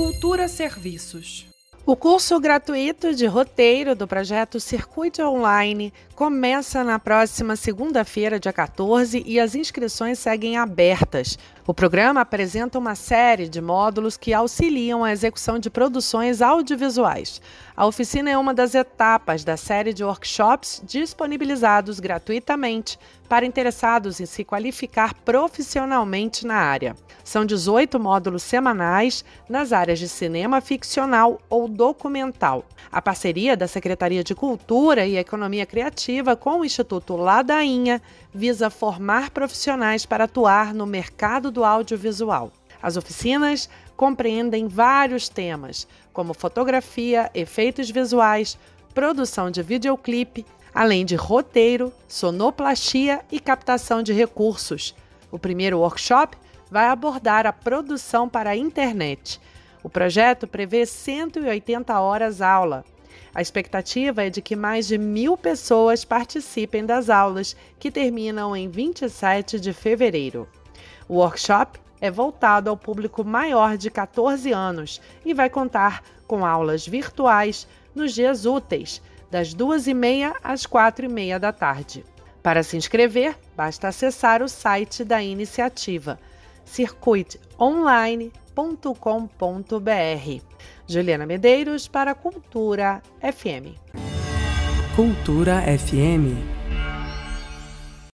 Cultura Serviços. O curso gratuito de roteiro do projeto Circuito Online começa na próxima segunda-feira, dia 14, e as inscrições seguem abertas. O programa apresenta uma série de módulos que auxiliam a execução de produções audiovisuais. A oficina é uma das etapas da série de workshops disponibilizados gratuitamente para interessados em se qualificar profissionalmente na área. São 18 módulos semanais nas áreas de cinema ficcional ou documental. A parceria da Secretaria de Cultura e Economia Criativa com o Instituto Ladainha visa formar profissionais para atuar no mercado do audiovisual. As oficinas compreendem vários temas, como fotografia, efeitos visuais, produção de videoclipe, além de roteiro, sonoplastia e captação de recursos. O primeiro workshop vai abordar a produção para a internet. O projeto prevê 180 horas aula. A expectativa é de que mais de mil pessoas participem das aulas, que terminam em 27 de fevereiro. O workshop é voltado ao público maior de 14 anos e vai contar com aulas virtuais nos dias úteis, das 2h30 às 4h30 da tarde. Para se inscrever, basta acessar o site da iniciativa circuitonline.com.br. Juliana Medeiros para Cultura FM. Cultura FM